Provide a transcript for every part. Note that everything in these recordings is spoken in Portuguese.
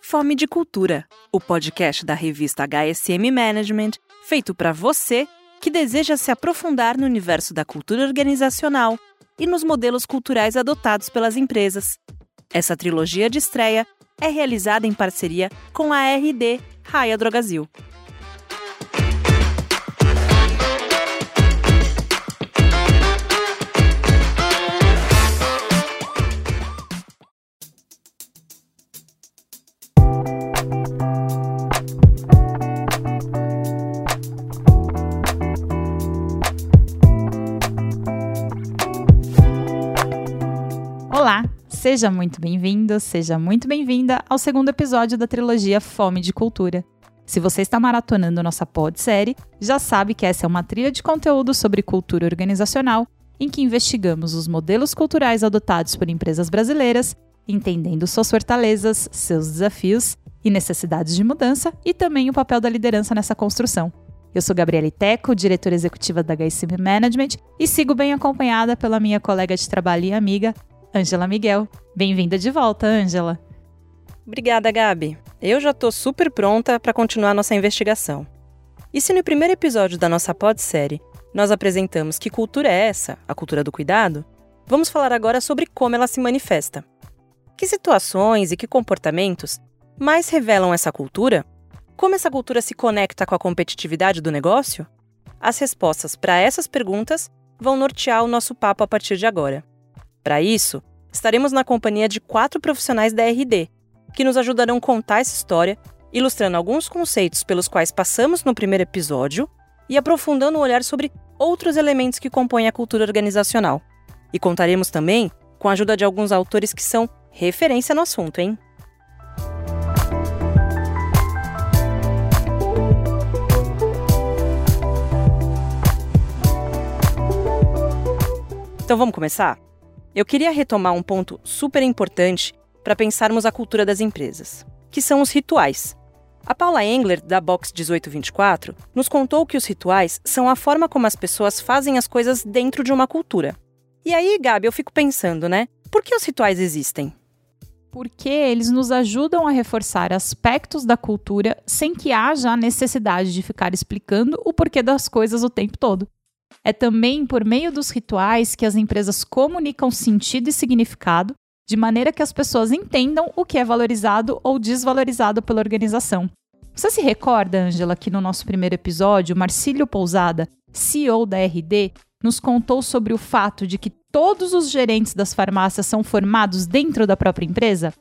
Fome de Cultura, o podcast da revista HSM Management, feito para você que deseja se aprofundar no universo da cultura organizacional e nos modelos culturais adotados pelas empresas. Essa trilogia de estreia é realizada em parceria com a RD Raia Drogazil. Seja muito bem-vindo, seja muito bem-vinda ao segundo episódio da trilogia Fome de Cultura. Se você está maratonando nossa pod-série, já sabe que essa é uma trilha de conteúdo sobre cultura organizacional, em que investigamos os modelos culturais adotados por empresas brasileiras, entendendo suas fortalezas, seus desafios e necessidades de mudança e também o papel da liderança nessa construção. Eu sou Gabriela Teco, diretora executiva da HSM Management, e sigo bem acompanhada pela minha colega de trabalho e amiga, Ângela Miguel. Bem-vinda de volta, Ângela. Obrigada, Gabi. Eu já estou super pronta para continuar nossa investigação. E se no primeiro episódio da nossa pod-série nós apresentamos que cultura é essa, a cultura do cuidado, vamos falar agora sobre como ela se manifesta. Que situações e que comportamentos mais revelam essa cultura? Como essa cultura se conecta com a competitividade do negócio? As respostas para essas perguntas vão nortear o nosso papo a partir de agora. Para isso, estaremos na companhia de quatro profissionais da RD, que nos ajudarão a contar essa história, ilustrando alguns conceitos pelos quais passamos no primeiro episódio e aprofundando o olhar sobre outros elementos que compõem a cultura organizacional. E contaremos também com a ajuda de alguns autores que são referência no assunto, hein? Então vamos começar? Eu queria retomar um ponto super importante para pensarmos a cultura das empresas, que são os rituais. A Paula Engler, da Box 1824, nos contou que os rituais são a forma como as pessoas fazem as coisas dentro de uma cultura. E aí, Gabi, eu fico pensando, né? Por que os rituais existem? Porque eles nos ajudam a reforçar aspectos da cultura sem que haja a necessidade de ficar explicando o porquê das coisas o tempo todo. É também por meio dos rituais que as empresas comunicam sentido e significado, de maneira que as pessoas entendam o que é valorizado ou desvalorizado pela organização. Você se recorda, Angela, que no nosso primeiro episódio, Marcílio Pousada, CEO da RD, nos contou sobre o fato de que todos os gerentes das farmácias são formados dentro da própria empresa?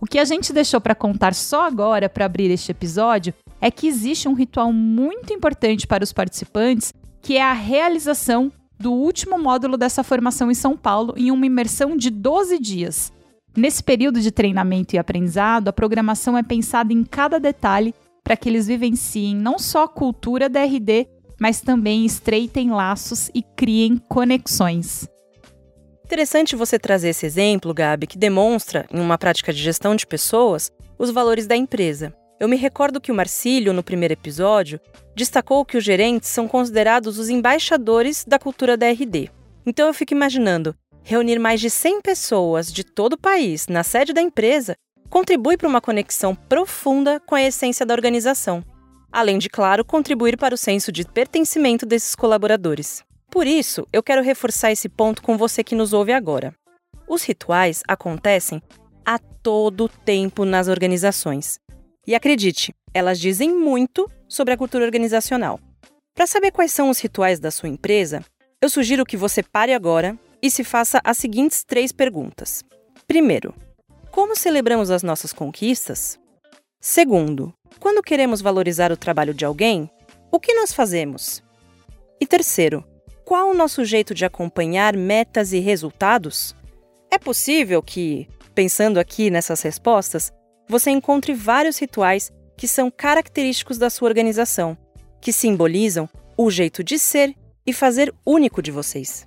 O que a gente deixou para contar só agora para abrir este episódio é que existe um ritual muito importante para os participantes que é a realização do último módulo dessa formação em São Paulo em uma imersão de 12 dias. Nesse período de treinamento e aprendizado, a programação é pensada em cada detalhe para que eles vivenciem não só a cultura da RD, mas também estreitem laços e criem conexões. Interessante você trazer esse exemplo, Gabi, que demonstra, em uma prática de gestão de pessoas, os valores da empresa. Eu me recordo que o Marcílio, no primeiro episódio, destacou que os gerentes são considerados os embaixadores da cultura da RD. Então eu fico imaginando, reunir mais de 100 pessoas de todo o país na sede da empresa contribui para uma conexão profunda com a essência da organização, além de, claro, contribuir para o senso de pertencimento desses colaboradores. Por isso, eu quero reforçar esse ponto com você que nos ouve agora. Os rituais acontecem a todo tempo nas organizações. E acredite, elas dizem muito sobre a cultura organizacional. Para saber quais são os rituais da sua empresa, eu sugiro que você pare agora e se faça as seguintes três perguntas. Primeiro, como celebramos as nossas conquistas? Segundo, quando queremos valorizar o trabalho de alguém, o que nós fazemos? E terceiro, qual o nosso jeito de acompanhar metas e resultados? É possível que, pensando aqui nessas respostas, você encontre vários rituais que são característicos da sua organização, que simbolizam o jeito de ser e fazer único de vocês.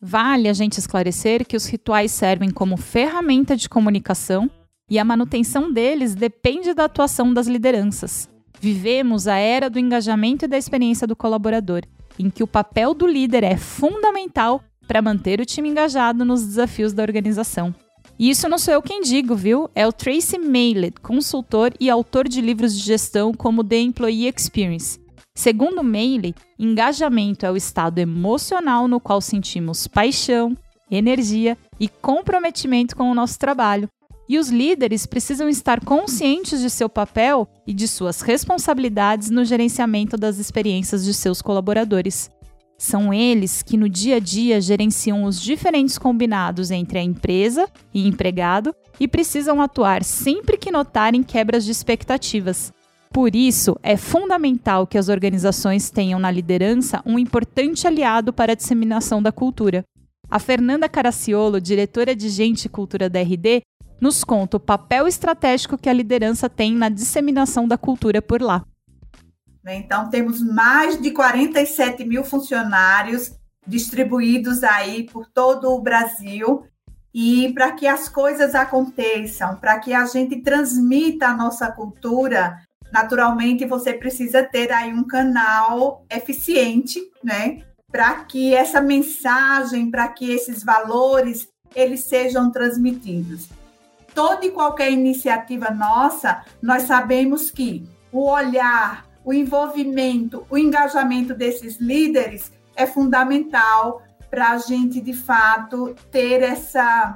Vale a gente esclarecer que os rituais servem como ferramenta de comunicação e a manutenção deles depende da atuação das lideranças. Vivemos a era do engajamento e da experiência do colaborador, em que o papel do líder é fundamental para manter o time engajado nos desafios da organização. E isso não sou eu quem digo, viu? É o Tracy Mailed, consultor e autor de livros de gestão como The Employee Experience. Segundo Mailey, engajamento é o estado emocional no qual sentimos paixão, energia e comprometimento com o nosso trabalho. E os líderes precisam estar conscientes de seu papel e de suas responsabilidades no gerenciamento das experiências de seus colaboradores. São eles que no dia a dia gerenciam os diferentes combinados entre a empresa e empregado e precisam atuar sempre que notarem quebras de expectativas. Por isso, é fundamental que as organizações tenham na liderança um importante aliado para a disseminação da cultura. A Fernanda Caraciolo, diretora de Gente e Cultura da RD, nos conta o papel estratégico que a liderança tem na disseminação da cultura por lá. Né? Então, temos mais de 47 mil funcionários distribuídos aí por todo o Brasil. E para que as coisas aconteçam, para que a gente transmita a nossa cultura, naturalmente você precisa ter aí um canal eficiente, né? Para que essa mensagem, para que esses valores, eles sejam transmitidos. Toda e qualquer iniciativa nossa, nós sabemos que o olhar, o envolvimento, o engajamento desses líderes é fundamental para a gente, de fato, ter essa,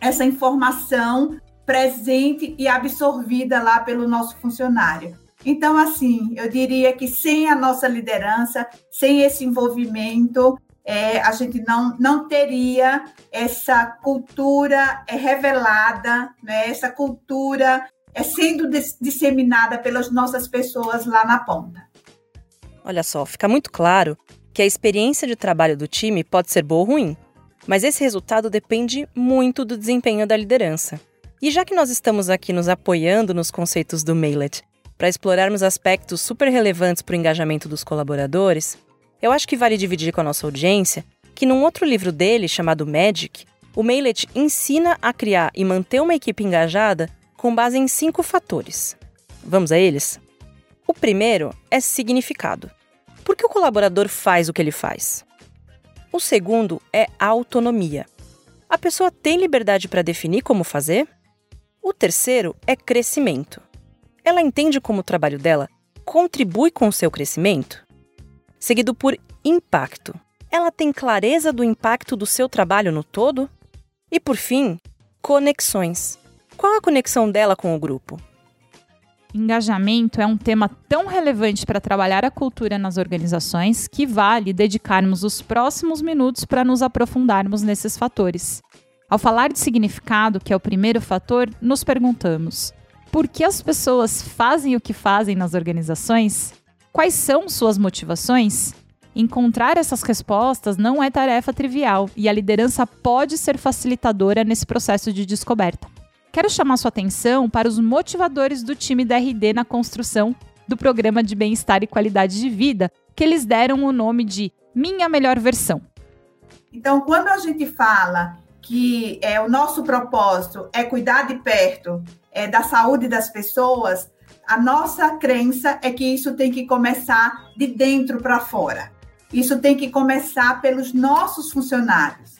essa informação presente e absorvida lá pelo nosso funcionário. Então, assim, eu diria que sem a nossa liderança, sem esse envolvimento, é, a gente não, não teria essa cultura é, revelada, né, essa cultura é sendo disseminada pelas nossas pessoas lá na ponta. Olha só, fica muito claro que a experiência de trabalho do time pode ser boa ou ruim, mas esse resultado depende muito do desempenho da liderança. E já que nós estamos aqui nos apoiando nos conceitos do Mailet para explorarmos aspectos super relevantes para o engajamento dos colaboradores, eu acho que vale dividir com a nossa audiência que num outro livro dele, chamado Magic, o Mailet ensina a criar e manter uma equipe engajada com base em cinco fatores. Vamos a eles? O primeiro é significado. Por que o colaborador faz o que ele faz? O segundo é autonomia. A pessoa tem liberdade para definir como fazer? O terceiro é crescimento. Ela entende como o trabalho dela contribui com o seu crescimento? Seguido por impacto. Ela tem clareza do impacto do seu trabalho no todo? E por fim, conexões. Qual a conexão dela com o grupo? Engajamento é um tema tão relevante para trabalhar a cultura nas organizações que vale dedicarmos os próximos minutos para nos aprofundarmos nesses fatores. Ao falar de significado, que é o primeiro fator, nos perguntamos: por que as pessoas fazem o que fazem nas organizações? Quais são suas motivações? Encontrar essas respostas não é tarefa trivial e a liderança pode ser facilitadora nesse processo de descoberta quero chamar sua atenção para os motivadores do time da RD na construção do programa de bem-estar e qualidade de vida, que eles deram o nome de Minha Melhor Versão. Então, quando a gente fala que é, o nosso propósito é cuidar de perto é, da saúde das pessoas, a nossa crença é que isso tem que começar de dentro para fora. Isso tem que começar pelos nossos funcionários.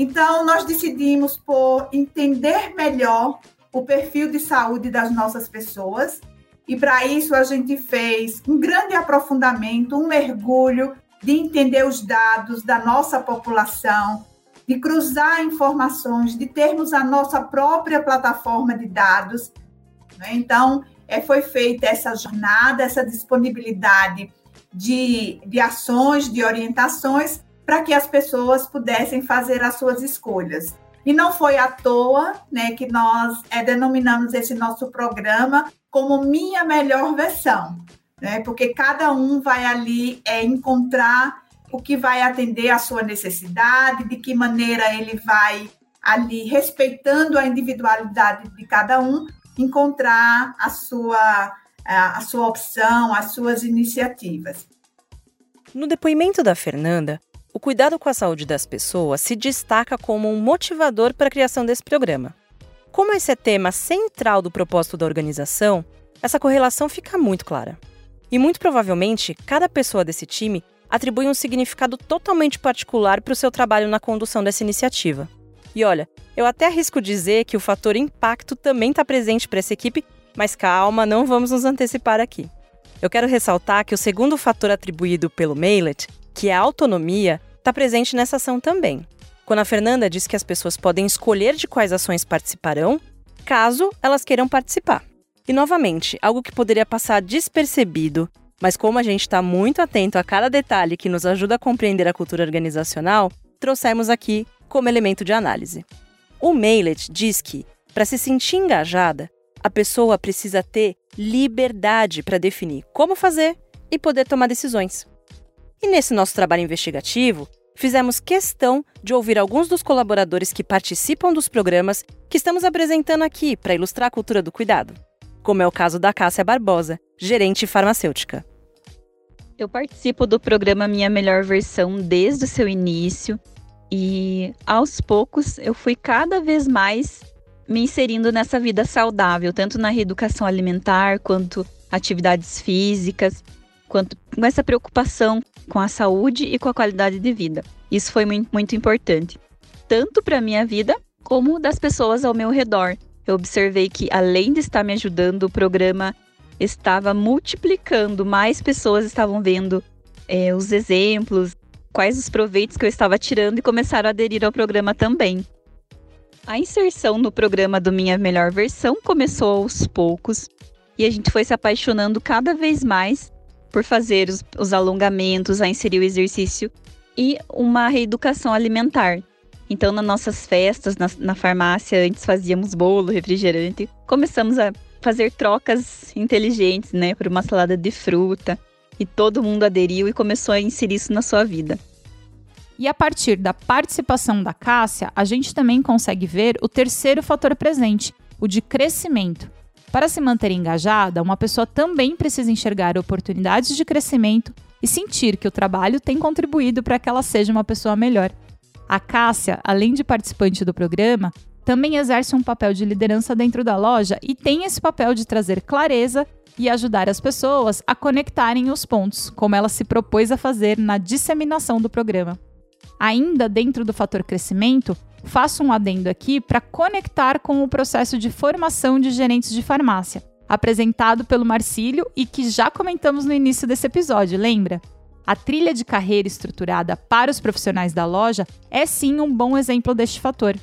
Então, nós decidimos por entender melhor o perfil de saúde das nossas pessoas, e para isso a gente fez um grande aprofundamento, um mergulho de entender os dados da nossa população, de cruzar informações, de termos a nossa própria plataforma de dados. Né? Então, é, foi feita essa jornada, essa disponibilidade de, de ações, de orientações, para que as pessoas pudessem fazer as suas escolhas. E não foi à toa né, que nós é, denominamos esse nosso programa como Minha Melhor Versão, né, porque cada um vai ali é, encontrar o que vai atender à sua necessidade, de que maneira ele vai ali, respeitando a individualidade de cada um, encontrar a sua, a sua opção, as suas iniciativas. No depoimento da Fernanda, o cuidado com a saúde das pessoas se destaca como um motivador para a criação desse programa. Como esse é tema central do propósito da organização, essa correlação fica muito clara. E muito provavelmente, cada pessoa desse time atribuem um significado totalmente particular para o seu trabalho na condução dessa iniciativa. E olha, eu até arrisco dizer que o fator impacto também está presente para essa equipe, mas calma, não vamos nos antecipar aqui. Eu quero ressaltar que o segundo fator atribuído pelo Mailet, que a autonomia, está presente nessa ação também. Quando a Fernanda diz que as pessoas podem escolher de quais ações participarão, caso elas queiram participar. E novamente, algo que poderia passar despercebido, mas como a gente está muito atento a cada detalhe que nos ajuda a compreender a cultura organizacional, trouxemos aqui como elemento de análise. O Mailet diz que, para se sentir engajada, a pessoa precisa ter liberdade para definir como fazer e poder tomar decisões. E nesse nosso trabalho investigativo, fizemos questão de ouvir alguns dos colaboradores que participam dos programas que estamos apresentando aqui para ilustrar a cultura do cuidado, como é o caso da Cássia Barbosa, gerente farmacêutica. Eu participo do programa Minha Melhor Versão desde o seu início e aos poucos eu fui cada vez mais me inserindo nessa vida saudável, tanto na reeducação alimentar quanto atividades físicas, quanto com essa preocupação com a saúde e com a qualidade de vida. Isso foi muito importante, tanto para a minha vida como das pessoas ao meu redor. Eu observei que, além de estar me ajudando, o programa estava multiplicando, mais pessoas estavam vendo é, os exemplos, quais os proveitos que eu estava tirando e começaram a aderir ao programa também. A inserção no programa do Minha Melhor Versão começou aos poucos e a gente foi se apaixonando cada vez mais por fazer os, os alongamentos, a inserir o exercício e uma reeducação alimentar. Então, nas nossas festas, na, na farmácia, antes fazíamos bolo, refrigerante. Começamos a fazer trocas inteligentes, né, por uma salada de fruta. E todo mundo aderiu e começou a inserir isso na sua vida. E a partir da participação da Cássia, a gente também consegue ver o terceiro fator presente, o de crescimento. Para se manter engajada, uma pessoa também precisa enxergar oportunidades de crescimento e sentir que o trabalho tem contribuído para que ela seja uma pessoa melhor. A Cássia, além de participante do programa, também exerce um papel de liderança dentro da loja e tem esse papel de trazer clareza e ajudar as pessoas a conectarem os pontos, como ela se propôs a fazer na disseminação do programa. Ainda dentro do fator crescimento, faço um adendo aqui para conectar com o processo de formação de gerentes de farmácia, apresentado pelo Marcílio e que já comentamos no início desse episódio, lembra? A trilha de carreira estruturada para os profissionais da loja é sim um bom exemplo deste fator.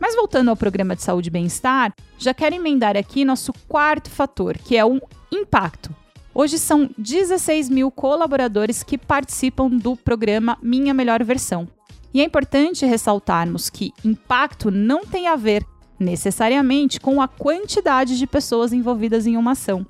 Mas voltando ao programa de saúde e bem-estar, já quero emendar aqui nosso quarto fator, que é o impacto. Hoje são 16 mil colaboradores que participam do programa Minha Melhor Versão. E é importante ressaltarmos que impacto não tem a ver necessariamente com a quantidade de pessoas envolvidas em uma ação.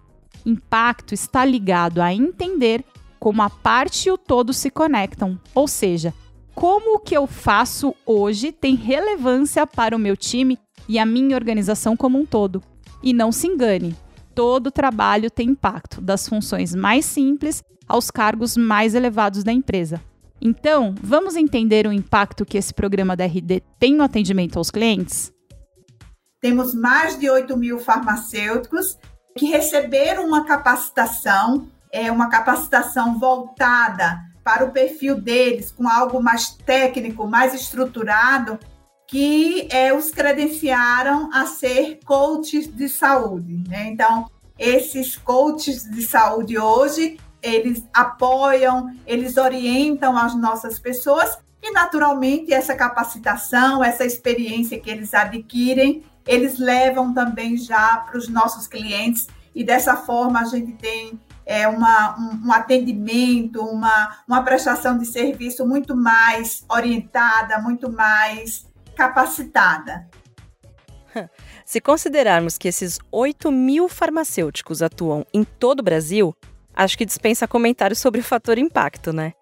Impacto está ligado a entender como a parte e o todo se conectam, ou seja, como o que eu faço hoje tem relevância para o meu time e a minha organização como um todo. E não se engane, todo trabalho tem impacto, das funções mais simples aos cargos mais elevados da empresa. Então, vamos entender o impacto que esse programa da RD tem no atendimento aos clientes? Temos mais de 8 mil farmacêuticos que receberam uma capacitação, é uma capacitação voltada para o perfil deles, com algo mais técnico, mais estruturado, que é, os credenciaram a ser coaches de saúde. Né? Então, esses coaches de saúde hoje, eles apoiam, eles orientam as nossas pessoas e, naturalmente, essa capacitação, essa experiência que eles adquirem, eles levam também já para os nossos clientes e dessa forma a gente tem é, uma, um, um, atendimento, uma, uma prestação de serviço muito mais orientada, muito mais capacitada. Se considerarmos que esses 8 mil farmacêuticos atuam em todo o Brasil, acho que dispensa comentários sobre o fator impacto, né?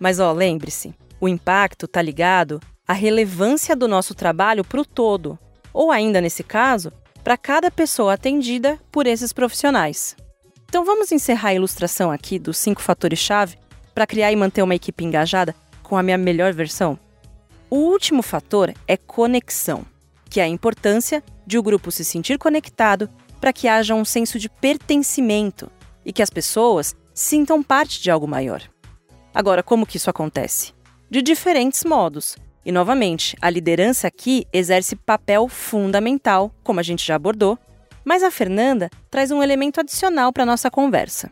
Mas ó, lembre-se, o impacto está ligado à relevância do nosso trabalho para o todo, ou ainda nesse caso, para cada pessoa atendida por esses profissionais. Então vamos encerrar a ilustração aqui dos cinco fatores-chave para criar e manter uma equipe engajada com a minha melhor versão? O último fator é conexão, que é a importância de o grupo se sentir conectado para que haja um senso de pertencimento e que as pessoas sintam parte de algo maior. Agora, como que isso acontece? De diferentes modos. E novamente, a liderança aqui exerce papel fundamental, como a gente já abordou, mas a Fernanda traz um elemento adicional para nossa conversa.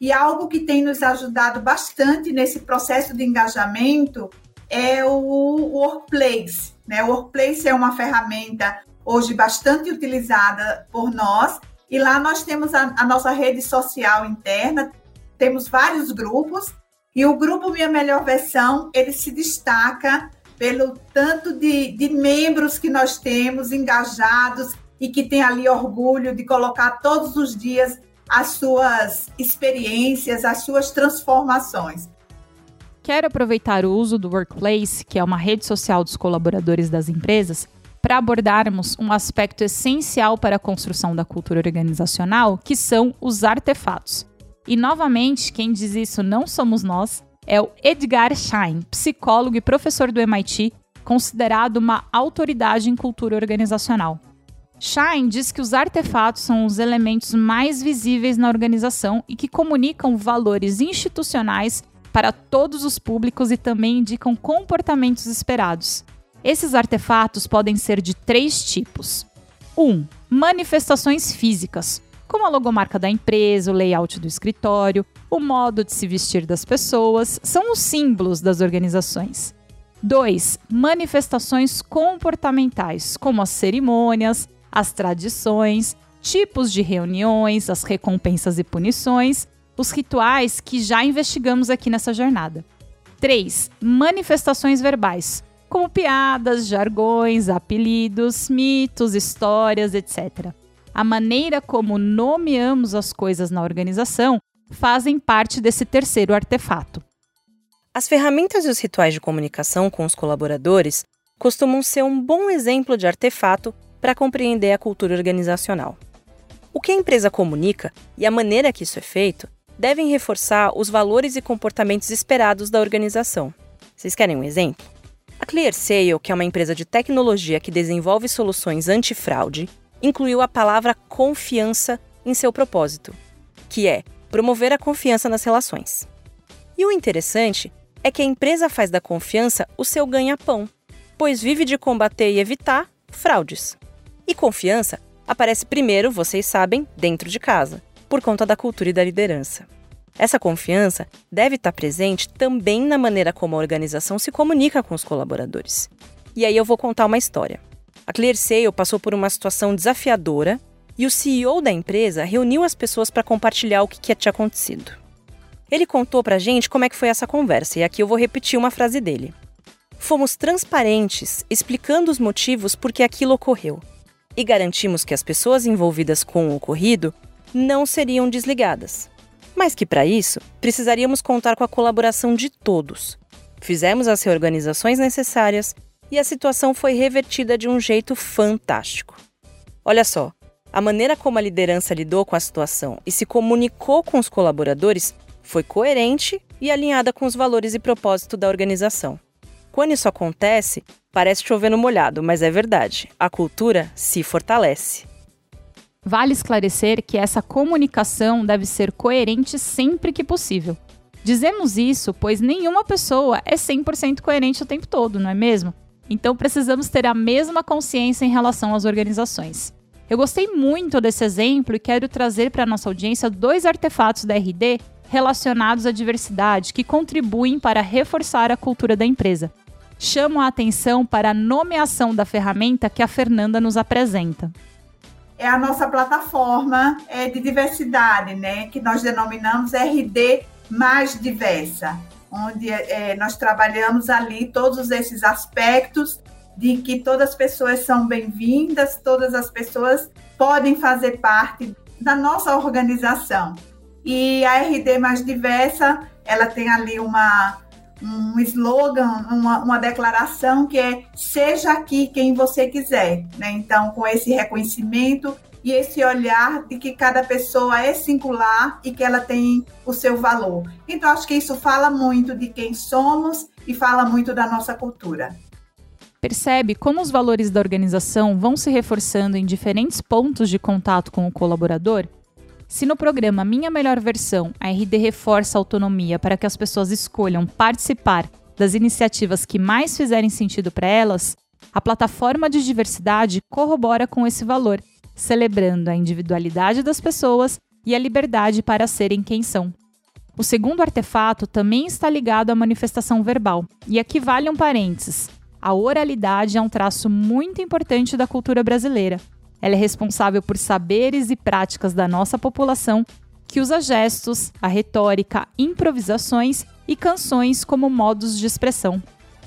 E algo que tem nos ajudado bastante nesse processo de engajamento é o Workplace. Né? O Workplace é uma ferramenta hoje bastante utilizada por nós, e lá nós temos a, a nossa rede social interna, temos vários grupos, e o grupo Minha Melhor Versão, ele se destaca pelo tanto de, de membros que nós temos engajados e que tem ali orgulho de colocar todos os dias as suas experiências, as suas transformações. Quero aproveitar o uso do Workplace, que é uma rede social dos colaboradores das empresas, para abordarmos um aspecto essencial para a construção da cultura organizacional, que são os artefatos. E novamente, quem diz isso não somos nós, é o Edgar Schein, psicólogo e professor do MIT, considerado uma autoridade em cultura organizacional. Shine diz que os artefatos são os elementos mais visíveis na organização e que comunicam valores institucionais para todos os públicos e também indicam comportamentos esperados. Esses artefatos podem ser de três tipos: 1. Um, manifestações físicas, como a logomarca da empresa, o layout do escritório, o modo de se vestir das pessoas, são os símbolos das organizações. 2. Manifestações comportamentais, como as cerimônias, as tradições, tipos de reuniões, as recompensas e punições, os rituais que já investigamos aqui nessa jornada. 3. Manifestações verbais, como piadas, jargões, apelidos, mitos, histórias, etc. A maneira como nomeamos as coisas na organização fazem parte desse terceiro artefato. As ferramentas e os rituais de comunicação com os colaboradores costumam ser um bom exemplo de artefato para compreender a cultura organizacional. O que a empresa comunica e a maneira que isso é feito devem reforçar os valores e comportamentos esperados da organização. Vocês querem um exemplo? A ClearSale, que é uma empresa de tecnologia que desenvolve soluções antifraude, incluiu a palavra confiança em seu propósito, que é promover a confiança nas relações. E o interessante é que a empresa faz da confiança o seu ganha-pão, pois vive de combater e evitar fraudes. E confiança aparece primeiro, vocês sabem, dentro de casa, por conta da cultura e da liderança. Essa confiança deve estar presente também na maneira como a organização se comunica com os colaboradores. E aí eu vou contar uma história. A ClearSale passou por uma situação desafiadora e o CEO da empresa reuniu as pessoas para compartilhar o que, que tinha acontecido. Ele contou para a gente como é que foi essa conversa, e aqui eu vou repetir uma frase dele. Fomos transparentes, explicando os motivos por que aquilo ocorreu, e garantimos que as pessoas envolvidas com o ocorrido não seriam desligadas. Mas que para isso precisaríamos contar com a colaboração de todos. Fizemos as reorganizações necessárias e a situação foi revertida de um jeito fantástico. Olha só, a maneira como a liderança lidou com a situação e se comunicou com os colaboradores foi coerente e alinhada com os valores e propósito da organização. Quando isso acontece, parece chover no molhado, mas é verdade. A cultura se fortalece. Vale esclarecer que essa comunicação deve ser coerente sempre que possível. Dizemos isso pois nenhuma pessoa é 100% coerente o tempo todo, não é mesmo? Então precisamos ter a mesma consciência em relação às organizações. Eu gostei muito desse exemplo e quero trazer para a nossa audiência dois artefatos da RD relacionados à diversidade que contribuem para reforçar a cultura da empresa chamam a atenção para a nomeação da ferramenta que a Fernanda nos apresenta. É a nossa plataforma é, de diversidade, né, que nós denominamos RD mais diversa, onde é, nós trabalhamos ali todos esses aspectos de que todas as pessoas são bem-vindas, todas as pessoas podem fazer parte da nossa organização. E a RD mais diversa, ela tem ali uma um slogan, uma, uma declaração que é seja aqui quem você quiser, né? Então, com esse reconhecimento e esse olhar de que cada pessoa é singular e que ela tem o seu valor. Então, acho que isso fala muito de quem somos e fala muito da nossa cultura. Percebe como os valores da organização vão se reforçando em diferentes pontos de contato com o colaborador? Se no programa Minha Melhor Versão a RD reforça a autonomia para que as pessoas escolham participar das iniciativas que mais fizerem sentido para elas, a plataforma de diversidade corrobora com esse valor, celebrando a individualidade das pessoas e a liberdade para serem quem são. O segundo artefato também está ligado à manifestação verbal, e aqui vale um parênteses. A oralidade é um traço muito importante da cultura brasileira. Ela é responsável por saberes e práticas da nossa população que usa gestos, a retórica, improvisações e canções como modos de expressão.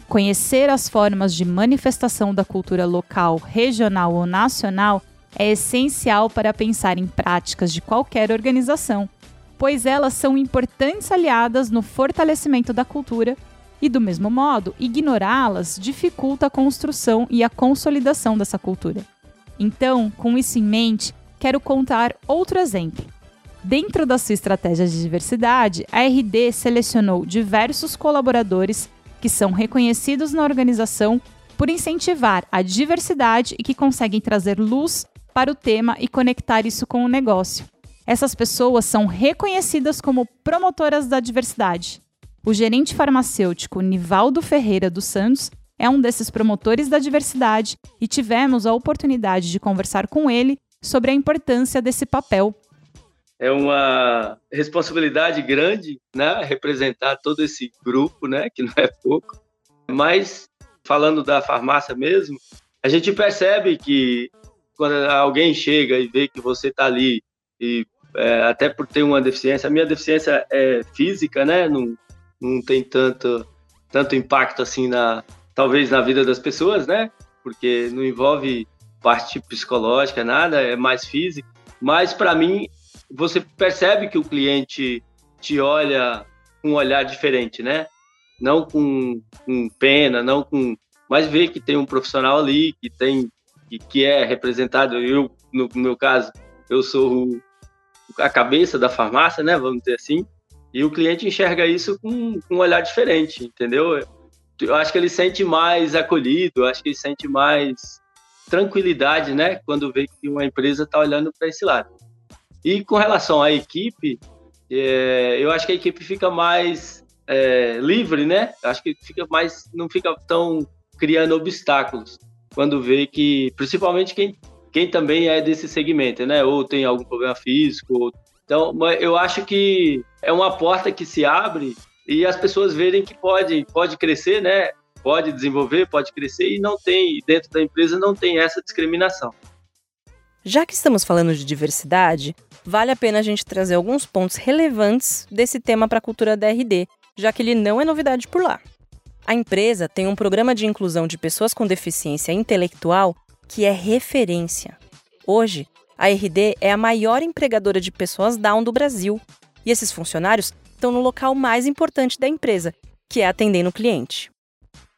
Conhecer as formas de manifestação da cultura local, regional ou nacional é essencial para pensar em práticas de qualquer organização, pois elas são importantes aliadas no fortalecimento da cultura e, do mesmo modo, ignorá-las dificulta a construção e a consolidação dessa cultura. Então, com isso em mente, quero contar outro exemplo. Dentro da sua estratégia de diversidade, a RD selecionou diversos colaboradores que são reconhecidos na organização por incentivar a diversidade e que conseguem trazer luz para o tema e conectar isso com o negócio. Essas pessoas são reconhecidas como promotoras da diversidade. O gerente farmacêutico Nivaldo Ferreira dos Santos é um desses promotores da diversidade e tivemos a oportunidade de conversar com ele sobre a importância desse papel. É uma responsabilidade grande, né, representar todo esse grupo, né, que não é pouco. Mas falando da farmácia mesmo, a gente percebe que quando alguém chega e vê que você está ali e é, até por ter uma deficiência, a minha deficiência é física, né? Não, não tem tanto, tanto impacto assim na talvez na vida das pessoas, né? Porque não envolve parte psicológica, nada, é mais físico. Mas para mim, você percebe que o cliente te olha com um olhar diferente, né? Não com, com pena, não com, mas vê que tem um profissional ali que tem que, que é representado. Eu, no, no meu caso, eu sou a cabeça da farmácia, né? Vamos dizer assim. E o cliente enxerga isso com, com um olhar diferente, entendeu? Eu acho que ele sente mais acolhido, acho que ele sente mais tranquilidade, né? Quando vê que uma empresa está olhando para esse lado. E com relação à equipe, é, eu acho que a equipe fica mais é, livre, né? Acho que fica mais, não fica tão criando obstáculos quando vê que, principalmente quem, quem também é desse segmento, né? Ou tem algum problema físico. Ou... Então, eu acho que é uma porta que se abre e as pessoas verem que pode, pode crescer, né? Pode desenvolver, pode crescer e não tem, dentro da empresa não tem essa discriminação. Já que estamos falando de diversidade, vale a pena a gente trazer alguns pontos relevantes desse tema para a cultura da RD, já que ele não é novidade por lá. A empresa tem um programa de inclusão de pessoas com deficiência intelectual que é referência. Hoje, a RD é a maior empregadora de pessoas Down do Brasil e esses funcionários estão no local mais importante da empresa, que é atendendo o cliente.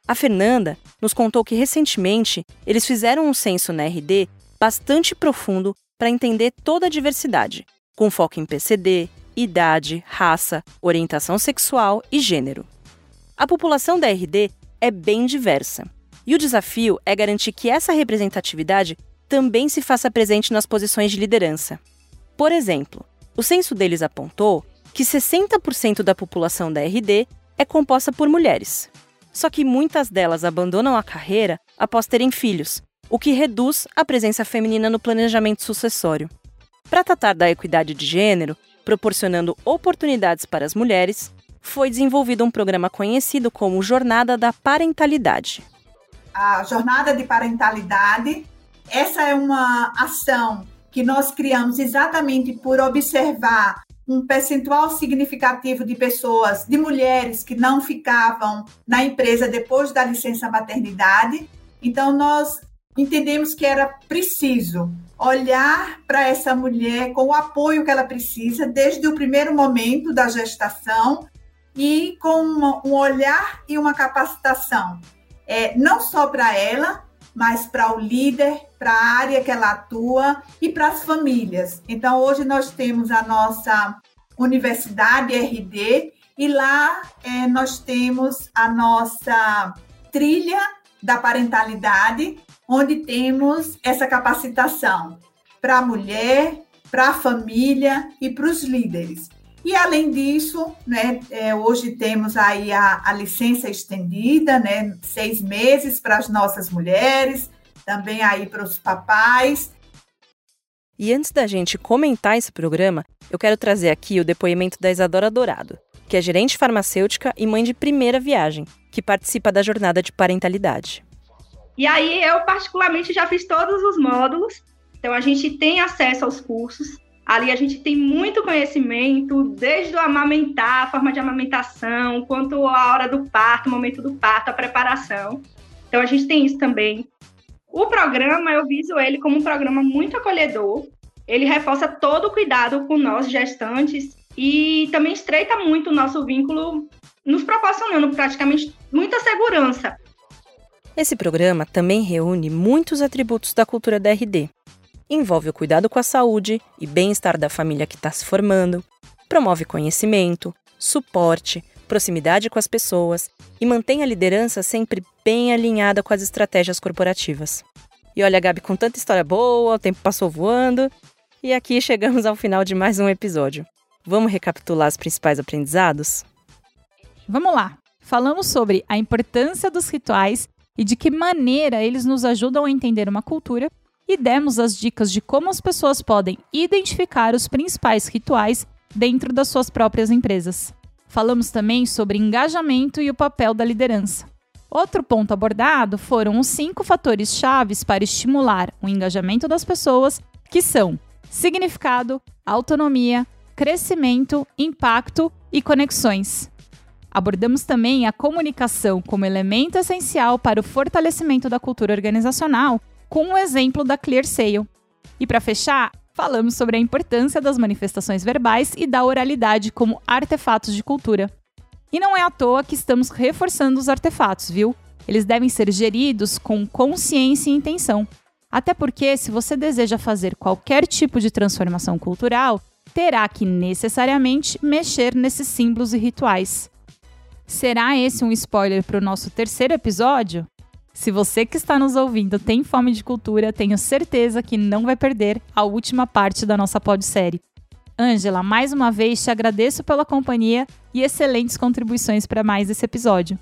A Fernanda nos contou que recentemente eles fizeram um censo na RD bastante profundo para entender toda a diversidade, com foco em PCD, idade, raça, orientação sexual e gênero. A população da RD é bem diversa. E o desafio é garantir que essa representatividade também se faça presente nas posições de liderança. Por exemplo, o censo deles apontou que 60% da população da RD é composta por mulheres. Só que muitas delas abandonam a carreira após terem filhos, o que reduz a presença feminina no planejamento sucessório. Para tratar da equidade de gênero, proporcionando oportunidades para as mulheres, foi desenvolvido um programa conhecido como Jornada da Parentalidade. A Jornada de Parentalidade, essa é uma ação que nós criamos exatamente por observar um percentual significativo de pessoas, de mulheres que não ficavam na empresa depois da licença maternidade. Então, nós entendemos que era preciso olhar para essa mulher com o apoio que ela precisa desde o primeiro momento da gestação e com um olhar e uma capacitação, é, não só para ela, mas para o líder, para a área que ela atua e para as famílias. Então, hoje nós temos a nossa Universidade RD e lá é, nós temos a nossa trilha da parentalidade, onde temos essa capacitação para a mulher, para a família e para os líderes. E além disso, né, é, hoje temos aí a, a, licença estendida, né, seis meses para as nossas mulheres, também aí para os papais. E antes da gente comentar esse programa, eu quero trazer aqui o depoimento da Isadora Dourado, que é gerente farmacêutica e mãe de primeira viagem, que participa da jornada de parentalidade. E aí eu particularmente já fiz todos os módulos, então a gente tem acesso aos cursos. Ali a gente tem muito conhecimento, desde o amamentar, a forma de amamentação, quanto a hora do parto, o momento do parto, a preparação. Então a gente tem isso também. O programa, eu viso ele como um programa muito acolhedor. Ele reforça todo o cuidado com nós, gestantes, e também estreita muito o nosso vínculo, nos proporcionando praticamente muita segurança. Esse programa também reúne muitos atributos da cultura da RD, envolve o cuidado com a saúde e bem-estar da família que está se formando, promove conhecimento, suporte, proximidade com as pessoas e mantém a liderança sempre bem alinhada com as estratégias corporativas. E olha, Gabi, com tanta história boa, o tempo passou voando e aqui chegamos ao final de mais um episódio. Vamos recapitular os principais aprendizados? Vamos lá! Falamos sobre a importância dos rituais e de que maneira eles nos ajudam a entender uma cultura e demos as dicas de como as pessoas podem identificar os principais rituais dentro das suas próprias empresas. Falamos também sobre engajamento e o papel da liderança. Outro ponto abordado foram os cinco fatores chaves para estimular o engajamento das pessoas, que são significado, autonomia, crescimento, impacto e conexões. Abordamos também a comunicação como elemento essencial para o fortalecimento da cultura organizacional com o exemplo da Clear Sale. E para fechar, falamos sobre a importância das manifestações verbais e da oralidade como artefatos de cultura. E não é à toa que estamos reforçando os artefatos, viu? Eles devem ser geridos com consciência e intenção. Até porque, se você deseja fazer qualquer tipo de transformação cultural, terá que necessariamente mexer nesses símbolos e rituais. Será esse um spoiler para o nosso terceiro episódio? Se você que está nos ouvindo tem fome de cultura, tenho certeza que não vai perder a última parte da nossa podsérie. Ângela, mais uma vez te agradeço pela companhia e excelentes contribuições para mais esse episódio.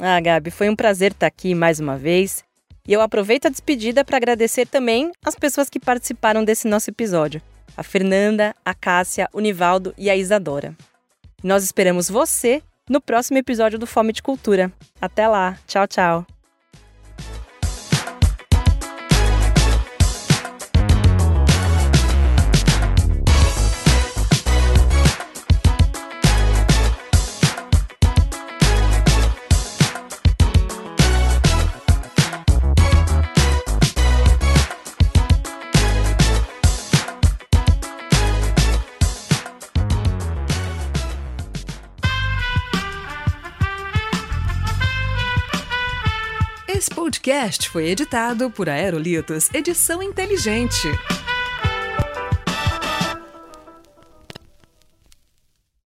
Ah, Gabi, foi um prazer estar aqui mais uma vez. E eu aproveito a despedida para agradecer também as pessoas que participaram desse nosso episódio: a Fernanda, a Cássia, o Nivaldo e a Isadora. Nós esperamos você no próximo episódio do Fome de Cultura. Até lá. Tchau, tchau. Podcast foi editado por Aerolitos Edição Inteligente.